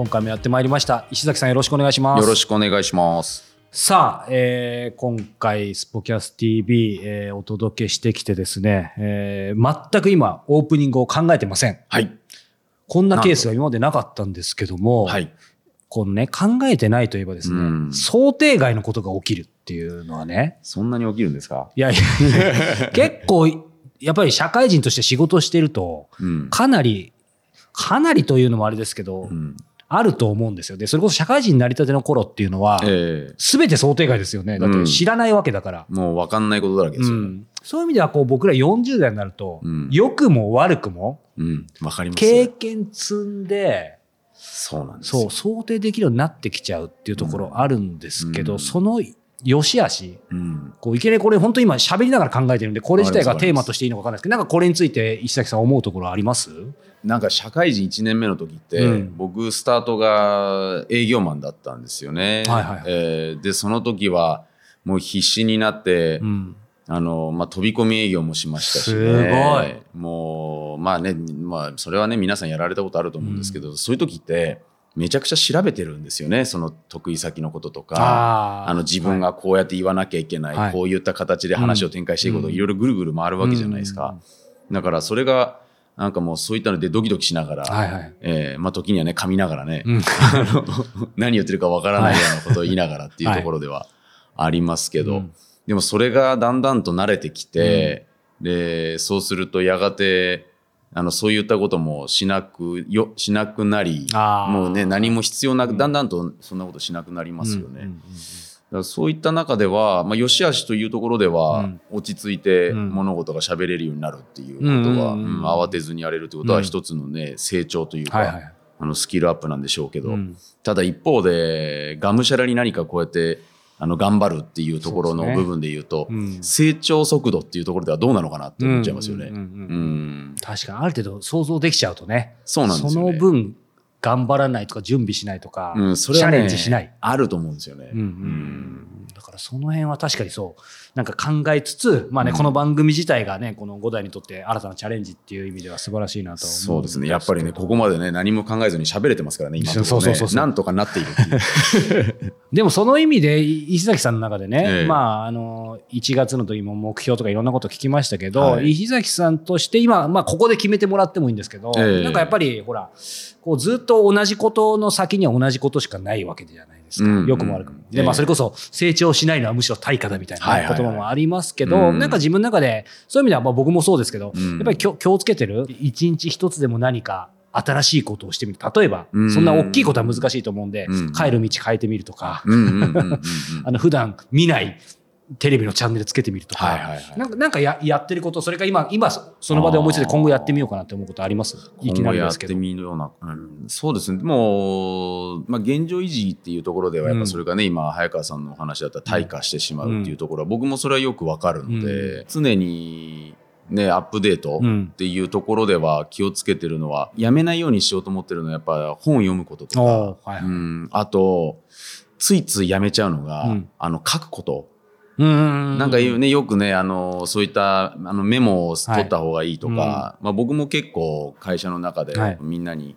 今回もやってまいりました石崎さんよろしくお願いしますよろしくお願いします。さあ、えー今回スポキャス TV、えーお届けしてきてですね、えー全く今オープニングを考えてませんはい。こんなケースが今までなかったんですけども、はい。このね考えてないといえばですね、うん想定外のことが起きるっていうのはねそんなに起きるんですか？いやいや 結構やっぱり社会人として仕事してるとうん。かなりかなりというのもあれですけど、うん。あると思うんですよ。で、それこそ社会人になりたての頃っていうのは、えすべて想定外ですよね。だって知らないわけだから。えもう分かんないことだらけですよね。うんそういう意味では、こう、僕ら40代になると、うん良くも悪くも、うん。分かります経験積んで、そうなんですよそう、。想定できるようになってきちゃうっていうところあるんですけど、うんその良し悪し、うん。こう、いきなりこれ本当今喋りながら考えてるんで、これ自体がテーマとしていいのか分かんないですけど、なんかこれについて石崎さん思うところあります？なんか社会人1年目の時って、うん僕スタートが営業マンだったんですよね。はいはいはいえーで、その時はもう必死になって、うん。あの、まあ、飛び込み営業もしましたし、ね。すごいもう、まあね、まあ、それはね、皆さんやられたことあると思うんですけど、そういう時って、めちゃくちゃ調べてるんですよね。その得意先のこととか。あの自分がこうやって言わなきゃいけない、はいこういった形で話を展開していくこといろいろぐるぐる回るわけじゃないですか。だからそれが、なんかもうそういったのでドキドキしながら、はいはい。えーまあ時にはね、噛みながらね、うん。あの何言ってるかわからないようなことを言いながらっていうところではありますけど、うん。でもそれがだんだんと慣れてきて、で、そうするとやがて、あの、そういったこともしなく、よ、しなくなり、もうね、何も必要なく、だんだんとそんなことしなくなりますよね。うんうんうんだからそういった中では、まあ、良し悪しというところでは、うん。落ち着いてうん。物事が喋れるようになるっていうことは、うんうん慌てずにやれるってことは一つのね、成長というか、はいはい。あのスキルアップなんでしょうけど、うん。ただ一方で、がむしゃらに何かこうやって、あの、頑張るっていうところの部分で言うと、うん。成長速度っていうところではどうなのかなって思っちゃいますよね。確かにある程度想像できちゃうとね。そうなんですよね。その分頑張らないとか準備しないとか、うん、それは、チャね、レンジしない、あると思うんですよね。うんうん。うん。だからその辺は確かにそう。なんか考えつつ、まあねこの番組自体がねこの5代にとって新たなチャレンジっていう意味では素晴らしいなと思そうですね。やっぱりね、ここまでね、何も考えずに喋れてますからね、今のところね。そうそうそうそう。なんとかなっているっていう。でもその意味で石崎さんの中でね、ええ。まああの1月の時も目標とかいろんなこと聞きましたけど、はい。石崎さんとして今、まあ、ここで決めてもらってもいいんですけど、ええ。なんかやっぱりほらこうずっと同じことの先には同じことしかないわけじゃないですか、うん。良くも悪くも。で、ええ。まあ、それこそ成長しないのはむしろ対価だみたいな言葉もありますけど、うん。なんか自分の中でそういう意味ではまあ僕もそうですけど、うん。やっぱり気をつけてる一日一つでも何か新しいことをしてみる。例えば、うん。そんな大きいことは難しいと思うんで、うん。帰る道変えてみるとか。あの普段見ないテレビのチャンネルつけてみるとか、はいはいはい。なんかなんかややってること、それか今、今そその場で思いついて今後やってみようかなって思うことあります？いきなりですけど。てみるような、うん。そうですね。でも、まあ、現状維持っていうところでは、やっぱそれがね、今、早川さんのお話だったら退化してしまうっていうところは、僕もそれはよくわかるので、常に、ね、アップデートうん。っていうところでは気をつけてるのは、やめないようにしようと思ってるのは、やっぱ本を読むこととか、はいはい。うん、あと、ついついやめちゃうのが、うん。あの、書くこと。うーん。なんか言うね、よくね、あの、そういったあのメモを取った方がいいとか、まあ僕も結構会社の中ではい。みんなに、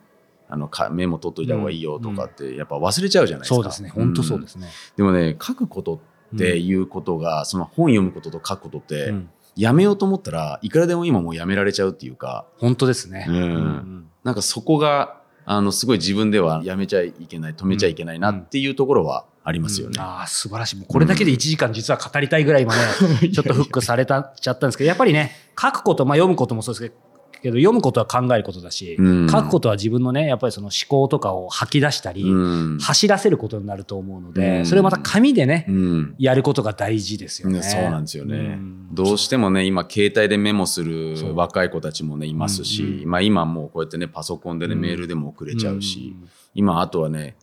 あのかメモ取っといた方がいいよとかってやっぱ忘れちゃうじゃないですか。そうですね、本当そうですね。でもね、書くことっていうことが、その本読むことと書くことって、うん。やめようと思ったらいくらでも今もうやめられちゃうっていうか、本当ですね。うんうん。なんかそこが、あの、すごい自分ではやめちゃいけない、止めちゃいけないなっていうところはありますよね。ああ、素晴らしい。もうこれだけで1時間実は語りたいぐらい今ね、ちょっとフックされたちゃったんですけど、やっぱりね、書くこと、まあ読むこともそうですけど、けど読むことは考えることだし、うん。書くことは自分のね、やっぱりその思考とかを吐き出したり、うん。走らせることになると思うので、うん。それをまた紙でね、うん。やることが大事ですよね。ね、そうなんですよね、うん。どうしてもね今携帯でメモする若い子たちもねいますし、うんうん。まあ、今もうこうやってねパソコンでね、うん。メールでも送れちゃうし、今あとはね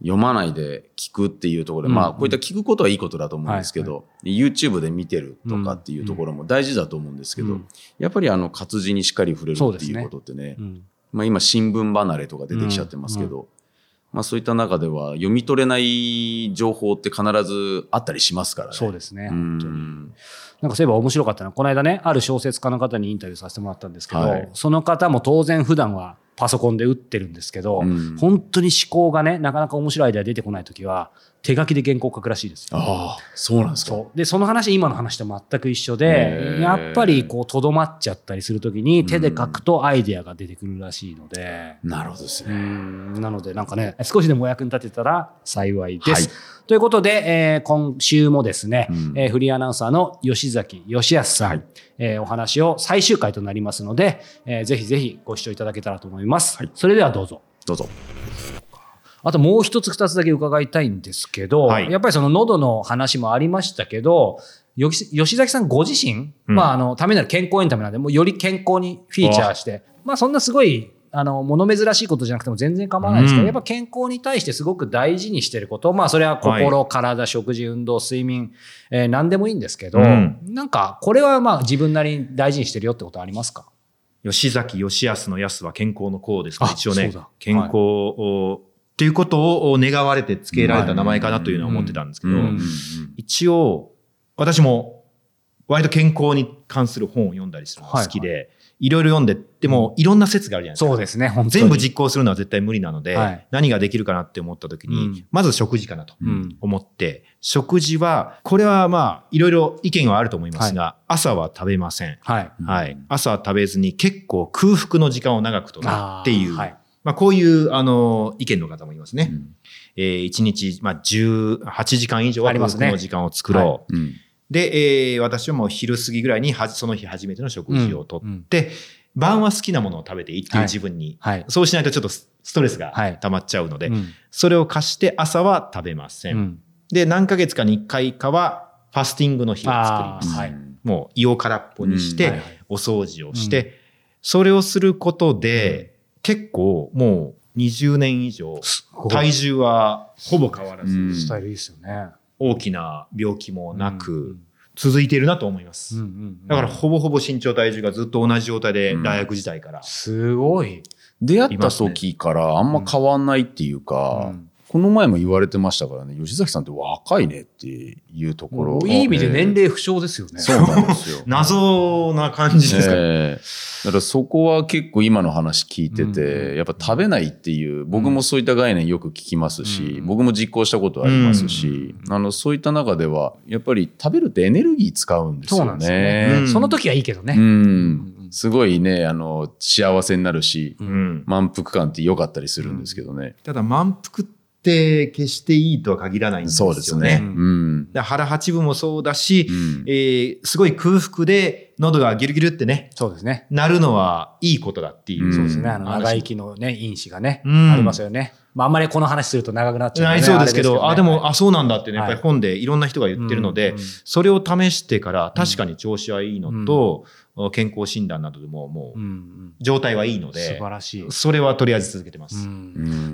読まないで聞くっていうところで、うん。まあこういった聞くことはいいことだと思うんですけど、YouTube で見てるとかっていうところも大事だと思うんですけど、うん。やっぱりあの活字にしっかり触れるっていうことってね、うん。まあ今新聞離れとか出てきちゃってますけど、まあそういった中では読み取れない情報って必ずあったりしますからね。そうですね。う本当に。ん。なんかそういえば面白かったのは、この間ね、ある小説家の方にインタビューさせてもらったんですけど、はい。その方も当然普段はパソコンで打ってるんですけど、うん。本当に思考がね、なかなか面白いアイデア出てこないときは、手書きで原稿を書くらしいですよ。ああ、そうなんですか。でその話今の話と全く一緒へでーやっぱりこうとどまっちゃったりするときに手で書くとアイデアが出てくるらしいので、なるほどですうね。んなのでなんかね少しでもお役に立てたら幸いです。はいということで、えー今週もですね、うんえーフリーアナウンサーの吉崎義康さん、はいえーお話を最終回となりますので、えーぜひぜひご視聴いただけたらと思います。はいそれではどうぞ。どうぞ。あともう一つ二つだけ伺いたいんですけど、はい。やっぱりその喉の話もありましたけど、吉崎さんご自身、うん。まあ、あの、ためなる健康エンタメなんで、もうより健康にフィーチャーして、まあ、そんなすごい、あの、物珍しいことじゃなくても全然構わないですけど、うん。やっぱ健康に対してすごく大事にしてること、まあ、それは心、体、食事、運動、睡眠、えー何でもいいんですけど、うん。なんか、これはまあ、自分なりに大事にしてるよってことありますか？吉崎義康の康は健康の康ですか？一応ね健康を、っていうことを願われて付けられた名前かなというのは思ってたんですけど、うん一応、私も割と健康に関する本を読んだりするのが好きで、いろいろ読んで、でもいろんな説があるじゃないですか。そうですね、全部実行するのは絶対無理なので、はい何ができるかなって思った時に、うんまず食事かなとうん思って、食事は、これはまあ、いろいろ意見はあると思いますが、朝は食べません。はい。はい。朝は食べずに結構空腹の時間を長くとるっていう。まあこういう、あの、意見の方もいますね。うん。えー、1日、まあ18時間以上は空ありますね。腹の時間を作ろう。うん。で、えー私はもう昼過ぎぐらいにはその日初めての食事をとっうん。て、晩は好きなものを食べていいっていうはい。自分に、はい。そうしないとちょっとスストレスがはい。溜まっちゃうので、うん。それを貸して朝は食べません。うん。で、何ヶ月かに1回かはファスティングの日を作ります。もう胃を空っぽにして、お掃除をして、それをすることで、結構もう20年以上、体重はほぼ変わらず、うんスタイルいいですよね。大きな病気もなうんく、続いているなと思います。だからほぼほぼ身長体重がずっと同じ状態でうん大学時代から。すごい。出会った時からあんま変わんないっていうか、うんこの前も言われてましたからね、吉崎さんって若いねっていうところいい意味で年齢不詳ですよね。そうなんですよ。謎な感じですかね。ええだからそこは結構今の話聞いてて、うんやっぱ食べないっていう、僕もそういった概念よく聞きますし、うん僕も実行したことありますし、あの、そういった中では、やっぱり食べるってエネルギー使うんですよね。そうなんですよね。うんその時はいいけどね。うん。すごいね、あの、幸せになるし、ううん満腹感って良かったりするんですけどね。ただ満腹って決していいとは限らないんですよね。そうですね。ううん。腹八分もそうだし、うんえーすごい空腹で喉がギュルギュルってね、そうですね。なるのはいいことだっていう。うんそうですね。あの、話長生きのね、因子がね、うん。ありますよね。まあ、あんまりこの話すると長くなっちゃうのないそうですけど、あ、でも、ああ、そうなんだってね、やっはい。ぱり本でいろんな人が言ってるので、それを試してから確かに調子はいいのと、健康診断などでももう状態はいいの素で、晴らしい。それはとりあえず続けてます。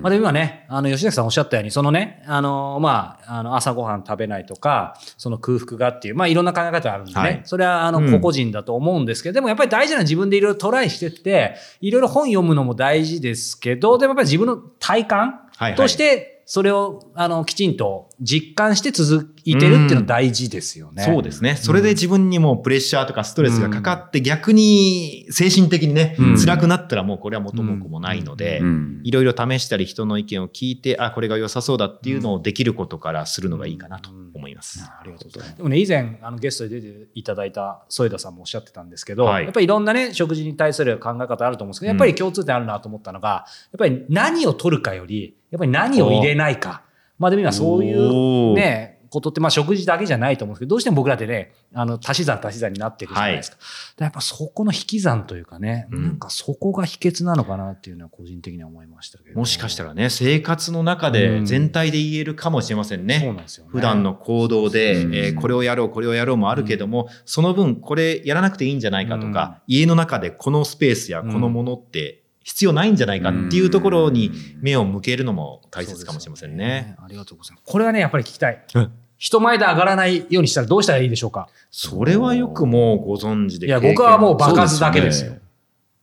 まあ、でも今ね、あの、吉崎さんおっしゃったように、そのね、あの、まあ、あの、朝ごはん食べないとか、その空腹がっていう、まあ、いろんな考え方あるんでね、はい。それは、あの、うん。個々人だと思うんですけど、でもやっぱり大事な自分でいろいろトライしてって、いろいろ本読むのも大事ですけど、でもやっぱり自分の体感として、それを、あの、きちんと実感して続いてるっていうのは大事ですよね。そうですね。それで自分にもプレッシャーとかストレスがかかって、逆に精神的にね、うん。辛くなったらもうこれは元も子もないので、うん。いろいろ試したり人の意見を聞いて、あ、これが良さそうだっていうのをできることからするのがいいかなと思います。ありがとうござい。ます。でもね、以前、あの、ゲストで出ていただいた添田さんもおっしゃってたんですけど、はい。やっぱりいろんなね、食事に対する考え方あると思うんですけど、やっぱり共通点あるなと思ったのが、やっぱり何を取るかより、やっぱり何を入れないか。まあでも今そういうね、ことって、まあ食事だけじゃないと思うんですけど、どうしても僕らってね、あの、足し算足し算になっていくじゃないですか。だからやっぱそこの引き算というかね、うんなんかそこが秘訣なのかなっていうのは個人的には思いましたけど。もしかしたらね、生活の中で全体で言えるかもしれませんね。そうなんですよね。普段の行動で、うんえーこれをやろう、これをやろうもあるけども、その分、これやらなくていいんじゃないかとか、家の中でこのスペースやこのものって必要ないんじゃないかっていうところに目を向けるのも大切かもしれませんね。ありがとうございます。これはね、やっぱり聞きたいうん。人前で上がらないようにしたらどうしたらいいでしょうか？それはよくもうご存知で。いや、僕はもう場数だけですよ。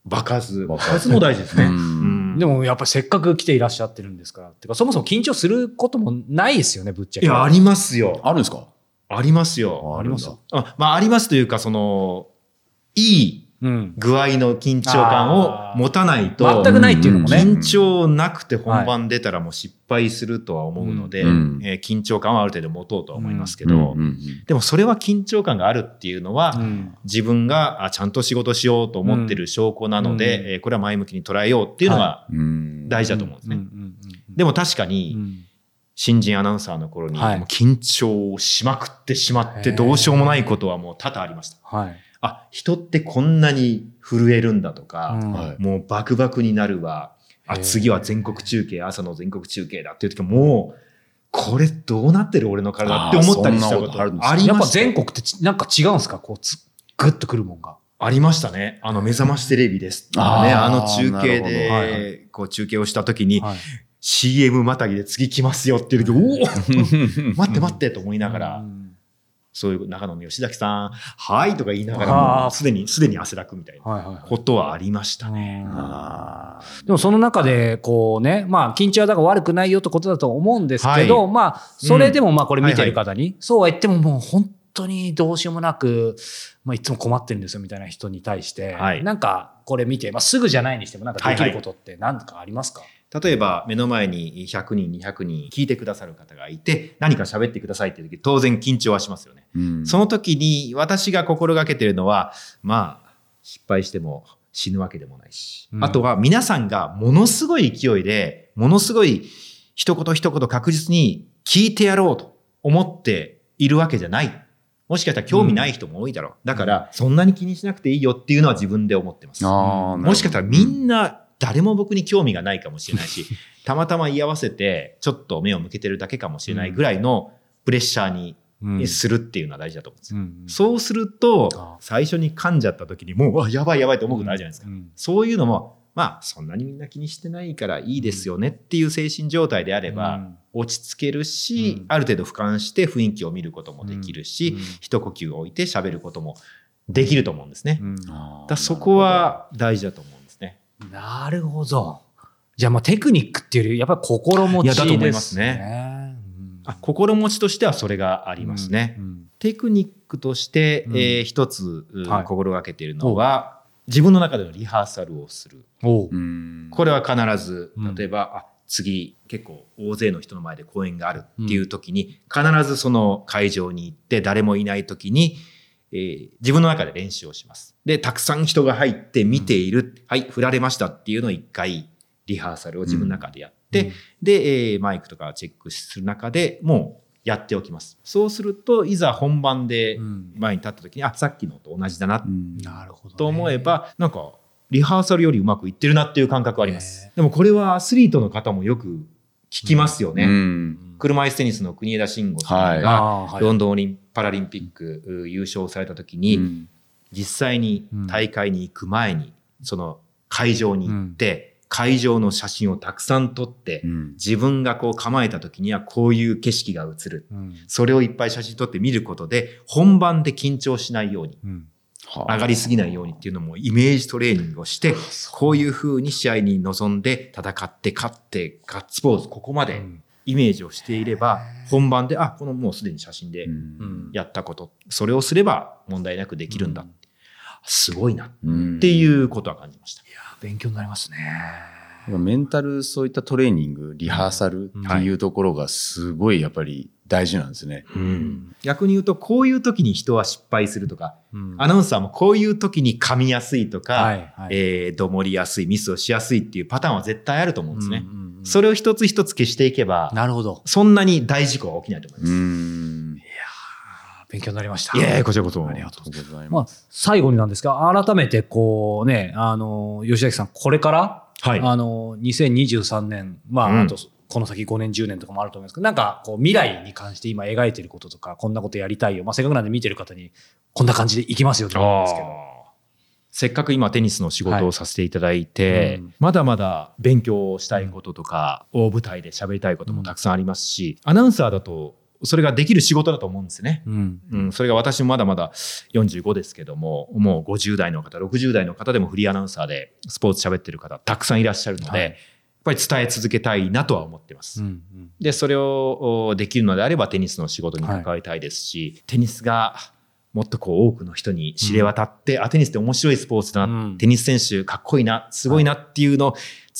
場数。場場数数も大事ですね。でもやっぱりせっかく来ていらっしゃってるんですから。てか、そもそも緊張することもないですよね、ぶっちゃけ。いや、ありますよ。あるんですか？ありますよ。ありますあまあ、ありますというか、その、いいうん。具合の緊張感を持たないと、全くないっていうのもね。緊張なくて本番出たらもう失敗するとは思うので、うん。えー緊張感はある程度持とうとは思いますけけど、でもそれは緊張感があるっていうのは、うん。自分があちゃんと仕事しようと思ってる証拠なので、うん。えーこれは前向きに捉えようっていうのが大事だと思うんですね。うん。うん。うん。でも確かうに、ん。新人アナウンサーの頃に、緊張しまくってしまってどうしようもないことはもう多々ありました。はい。あ、人ってこんなに震えるんだとか、うん。はい。もうバクバクになるわ。あ、次は全国中継、朝の全国中継だっていう時はもう、これどうなってる俺の体って思ったりしたことあるんですかありやっぱ全国ってちなんか違うんですか？こうつ、ぐっとくるもんが。ありましたね。あの、目覚ましテレビです。っていうね。あの中継なるほど。で、はい。こう中継をした時に、はい。CM またぎで次来ますよっていう時、おお待って待ってと思いながら、うんそういう中野の吉崎さん、はいとか言いながらすでに、すでに汗だくみたいなはいはいはい。ことはありましたね。あでもその中で、こうね、まあ、緊張はだから悪くないよってことだと思うんですけど、はい。まあ、それでもまあ、これ見てはいる方に、そうは言ってももう本当にどうしようもなく、まあ、いつも困ってるんですよみたいな人に対して、はい。なんか、これ見て、まあ、すぐじゃないにしても、なんかできることって何かありますか、例えば目の前に100人、200人聞いてくださる方がいて、何か喋ってくださいっていう時、当然緊張はしますよね。ーその時に私が心がけてるのは、まあ、失敗しても死ぬわけでもないし、うんあとは皆さんがものすごい勢いで、ものすごい一言一言確実に聞いてやろうと思っているわけじゃない。もしかしたら興味ない人も多いだろう。だから、そんなに気にしなくていいよっていうのは自分で思ってます。もしかしたらみんな誰も僕に興味がないかもしれないし、たまたま居合わせてちょっと目を向けてるだけかもしれないぐらいのプレッシャーにうんするっていうのは大事だと思うんですよ。うんそうするとあ、最初に噛んじゃった時にもう、やばいやばいと思うことあるじゃないですか。うんそういうのも、まあ、そんなにみんな気にしてないからいいですよねっていう精神状態であれば、うん落ち着けるし、うんある程度俯瞰して雰囲気を見ることもできるし、うん一呼吸置いて喋ることもできると思うんですね。うんだそこは大事だと思うんですね。なるほど。じゃあ、まあ、テクニックっていうより、やっぱり心持ちですね。いやだと思いますね。うん。あ心持ちとしてはそれがありますね。うん。テクニックとして、うん。えー一つ、うはい。心がけているのは、自分の中でのリハーサルをする。これは必ずうん、例えば、あ次、結構大勢の人の前で講演があるっていう時に、必ずその会場に行って、誰もいない時に、えー自分の中で練習をします。で、たくさん人が入って見ている、はい、振られましたっていうのを一回、リハーサルを自分の中でやって、で、えーマイクとかチェックする中でもうやっておきます。そうすると、いざ本番でうん前に立った時に、あ、さっきのと同じだなうんなるほど、ね。と思えば、なんか、リハーサルよりうまくいってるなっていう感覚はあります。でもこれはアスリートの方もよく聞きますよね。うん車椅子テニスの国枝慎吾さんはい。が、ロンドンオリンパラリンピックう優勝された時に、うん。実際に大会に行く前に、その会場に行って、会場の写真をたくさん撮って、うん。自分がこう構えた時にはこういう景色が映る。うん。それをいっぱい写真撮って見ることで、本番で緊張しないように、上がりすぎないようにっていうのもイメージトレーニングをして、こういう風に試合に臨んで戦って勝ってガッツポーズ、ここまでイメージをしていれば、本番で、あ、このもうすでに写真でうん。やったこと、それをすれば問題なくできるんだ。すごいな。っうん。ていうことは感じました。勉強になりますね。メンタルそういったトレーニングリハーサルっていうところがすごいやっぱり大事なんですね。逆に言うと、こういう時に人は失敗するとか、うん。アナウンサーもこういう時に噛みやすいとか、はいはい。えー、どもりやすい、ミスをしやすいっていうパターンは絶対あると思うんですね。うんうんうんそれを一つ一つ消していけば、なるほど。そんなに大事故は起きないと思いまうす。ん。勉強になりました。いやいやこちらこそありがとうありがとうございまあます。、最後になんですが、改めてこうね、あの、吉崎さん、これから、はいあの、2023年、まあ、うんあと、この先5年、10年とかもあると思いますけど、なんか、こう、未来に関して今描いてることとか、こんなことやりたいよ。まあ、せっかくなんで見てる方に、こんな感じでいきますよって思うんですけど。せっかく今テニスの仕事をさせていただいて、はい。うん。まだまだ勉強したいこととか、大舞台で喋りたいこともたくさんありますし、アナウンサーだとそれができる仕事だと思うんですね。うん。うん、それが私もまだまだ45ですけども、もう50代の方、60代の方でもフリーアナウンサーでスポーツ喋ってる方たくさんいらっしゃるので、はい。やっぱり伝え続けたいなとは思ってます。うんで、それをおできるのであればテニスの仕事に関わりたいですし、テニスがもっとこう多くの人に知れ渡って、あ、テニスって面白いスポーツだな、うん。テニス選手かっこいいな、すごいなっていうのを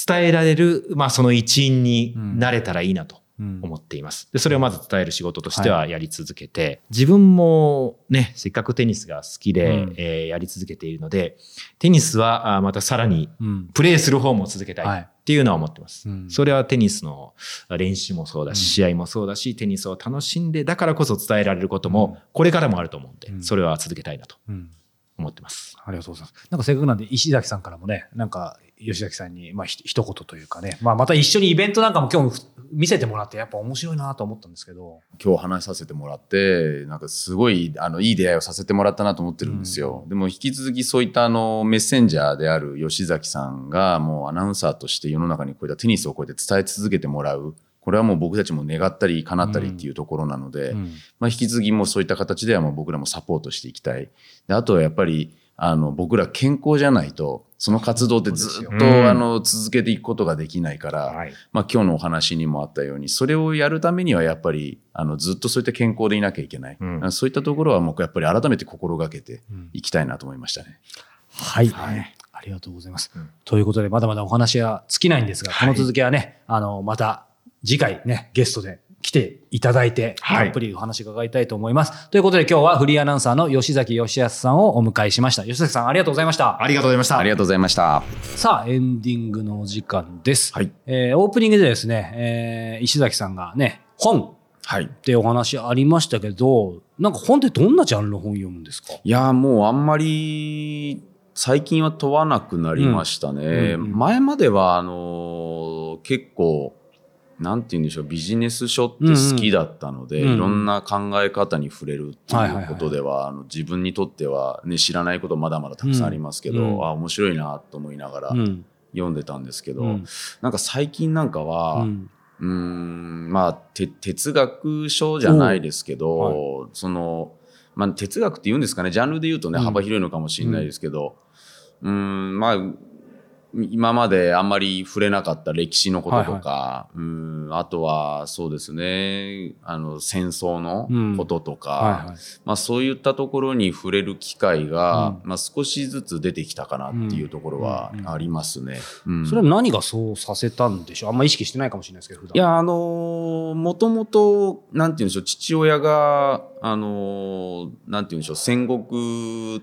伝えられる、まあその一員になれたらいいなと。うん思っています。で、それをまず伝える仕事としてはやり続けて、自分もね、せっかくテニスが好きで、うんえーやり続けているので、テニスはあまたさらにうん。プレーする方も続けたはいいっていうのは思ってます。うんそれはテニスの練習もそうだし、試合もそうだし、テニスを楽しんで、だからこそ伝えられることも、これからもあると思うんで、うんそれは続けたいなとうん。思ってます。ありがとうございます。なんかせっかくなんで、石崎さんからもね、なんか、吉崎さんに、まあ、ひ一言というかね、まあ、また一緒にイベントなんかも今日見せてもらって、やっぱ面白いなと思ったんですけど。今日話させてもらってなんかすごいあのいい出会いをさせてもらったなと思ってるんですよ、でも引き続きそういったあのメッセンジャーである吉崎さんがもうアナウンサーとして世の中にこういったテニスをこうやって伝え続けてもらう。これはもう僕たちも願ったり叶ったりっていうところなので、うん。まあ、引き続きもうそういった形ではもう僕らもサポートしていきたい。であとはやっぱりあの僕ら健康じゃないとその活動ってずっと、あの続けていくことができないから、はい。まあ、今日のお話にもあったようにそれをやるためにはやっぱりあのずっとそういった健康でいなきゃいけない、うん。そういったところはもうやっぱり改めて心がけてうん。いきたいなと思いましたね。はい、はい。ありがとうございます。うん。ということで、まだまだお話は尽きないんですが、この続きはね、あの、また次回ね、ゲストで来ていただいて、はいたっぷりお話伺いたいと思います。ということで今日はフリーアナウンサーの吉崎義康さんをお迎えしました。吉崎さんありがとうございました。ありがとうございました。ありがとうございました。さあ、エンディングのお時間です。はいえーオープニングでですね、えー石崎さんがね、本はい。ってお話ありましたけど、なんか本ってどんなジャンルの本読むんですか？いやーもうあんまり最近は問わなくなりましたね。うんうん前まではあのー結構なんて言うんでしょうビジネス書って好きだったので、うんうん。いろんな考え方に触れるってはいはいはい。いうことではあの自分にとっては、ね、知らないことまだまだたくさんありますけど、うんうん。あ面白いなと思いながらうん。読んでたんですけど、うん。なんか最近なんかは、ううんまあて哲学書じゃないですけど、その、まあ、哲学って言うんですかねジャンルで言うとね、うん。幅広いのかもしれないですけどうーんまあ今まであんまり触れなかった歴史のこととか、うーんあとはそうですねあの戦争のこととか、はいはい。まあ、そういったところに触れる機会が、まあ、少しずつ出てきたかなっていうところはうん。ありますね。うん。それは何がそうさせたんでしょう？あんま意識してないかもしれないですけど。いや、あのーもともと、なんて言うんでしょう、父親が、あのーなんて言うんでしょう、戦国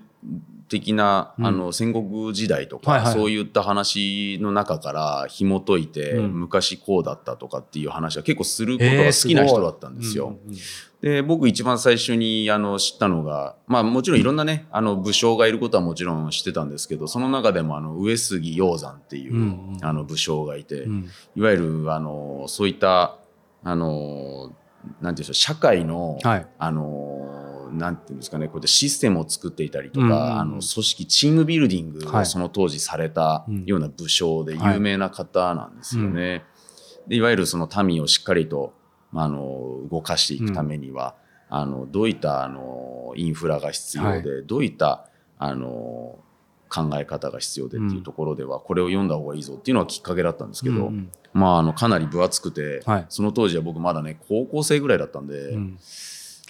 的な、うん。あの、戦国時代とか、はいはいそういった話の中から紐解いて、うん。昔こうだったとかっていう話は結構することが好きな人だったんですよ。で僕一番最初にあの知ったのが、まあ、もちろんいろんなねあの武将がいることはもちろん知ってたんですけどその中でもあの上杉鷹山っていう、うんうん。あの武将がいて、うん。いわゆるあのそういったあのなんていうんでしょう社会の、はい。あのなんていうんですかねこうやってシステムを作っていたりとか、うん。うんうんあの組織チームビルディングはい。をその当時されたうん。ような武将で有名な方なんですよね。でいわゆるその民をしっかりと、まあ、あの動かしていくためには、あのどういったあのインフラが必要で、どういったあの考え方が必要でっていうところでは、これを読んだ方がいいぞっていうのはきっかけだったんですけど、うんうん。まあ、あのかなり分厚くて、はい。その当時は僕まだね高校生ぐらいだったんで、うん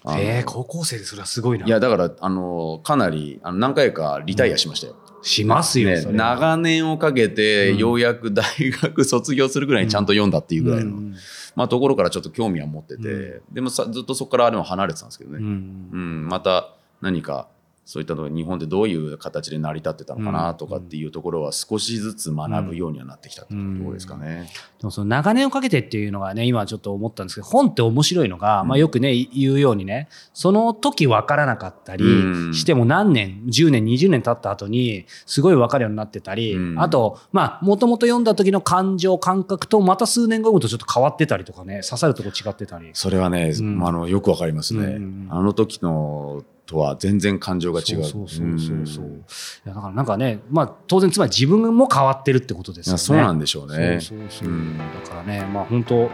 えー、高校生でそれはすごいな。いやだからあのかなりあの何回かリタイアしましたよ。しますよ、ね長年をかけてうん。ようやく 大学卒業するぐらいにちゃんと読んだっていうぐらいの、うん。まあ、ところからちょっと興味は持ってて、でもさずっとそこからでも離れてたんですけどね、うん。うん。また何かそういったのが日本でどういう形で成り立ってたのかなとかっていうところは少しずつ学ぶようにはなってきたっていうところですかね。でもその長年をかけてっていうのがね、今ちょっと思ったんですけど、本って面白いのが、まあよくね、言うようにね、その時分からなかったりうん。しても何年、10年、20年経った後に、すごい分かるようになってたり、うん。あと、まあ、もともと読んだ時の感情、感覚と、また数年後読むとちょっと変わってたりとかね、刺さるとこ違ってたり。それはね、うん。あのよくわかりますね、うんうんうん。あの時のとは全然感情が違う。そうそうそうそう。んいやだからなんかね、まあ当然つまり自分も変わってるってことですよね。そうなんでしょうね。そうそうそううんだからね、まあ本当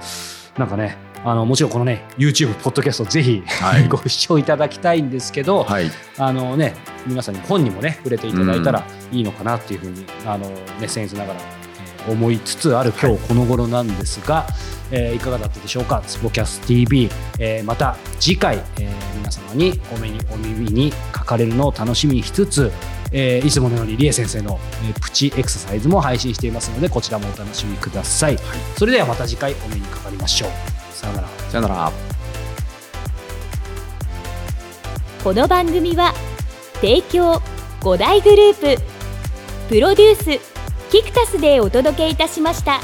なんかね、あのもちろんこのね YouTube ポッドキャストぜひ、はい ご視聴いただきたいんですけど、はい。あのね皆さんに本にもね触れていただいたらいいのかなっていうふうに、あのね僭越ながら、えー思いつつある今日この頃なんですが、えーいかがだったでしょうか？ツボキャス TV、えーまた次回、えー皆様にお目にお耳にかかれるのを楽しみにしつつ、えーいつものようにリエ先生の、えープチエクササイズも配信していますのでこちらもお楽しみください、それではまた次回お目にかかりましょう。さようなら。さよなら。この番組は提供5大グループプロデュースキクタスでお届けいたしました。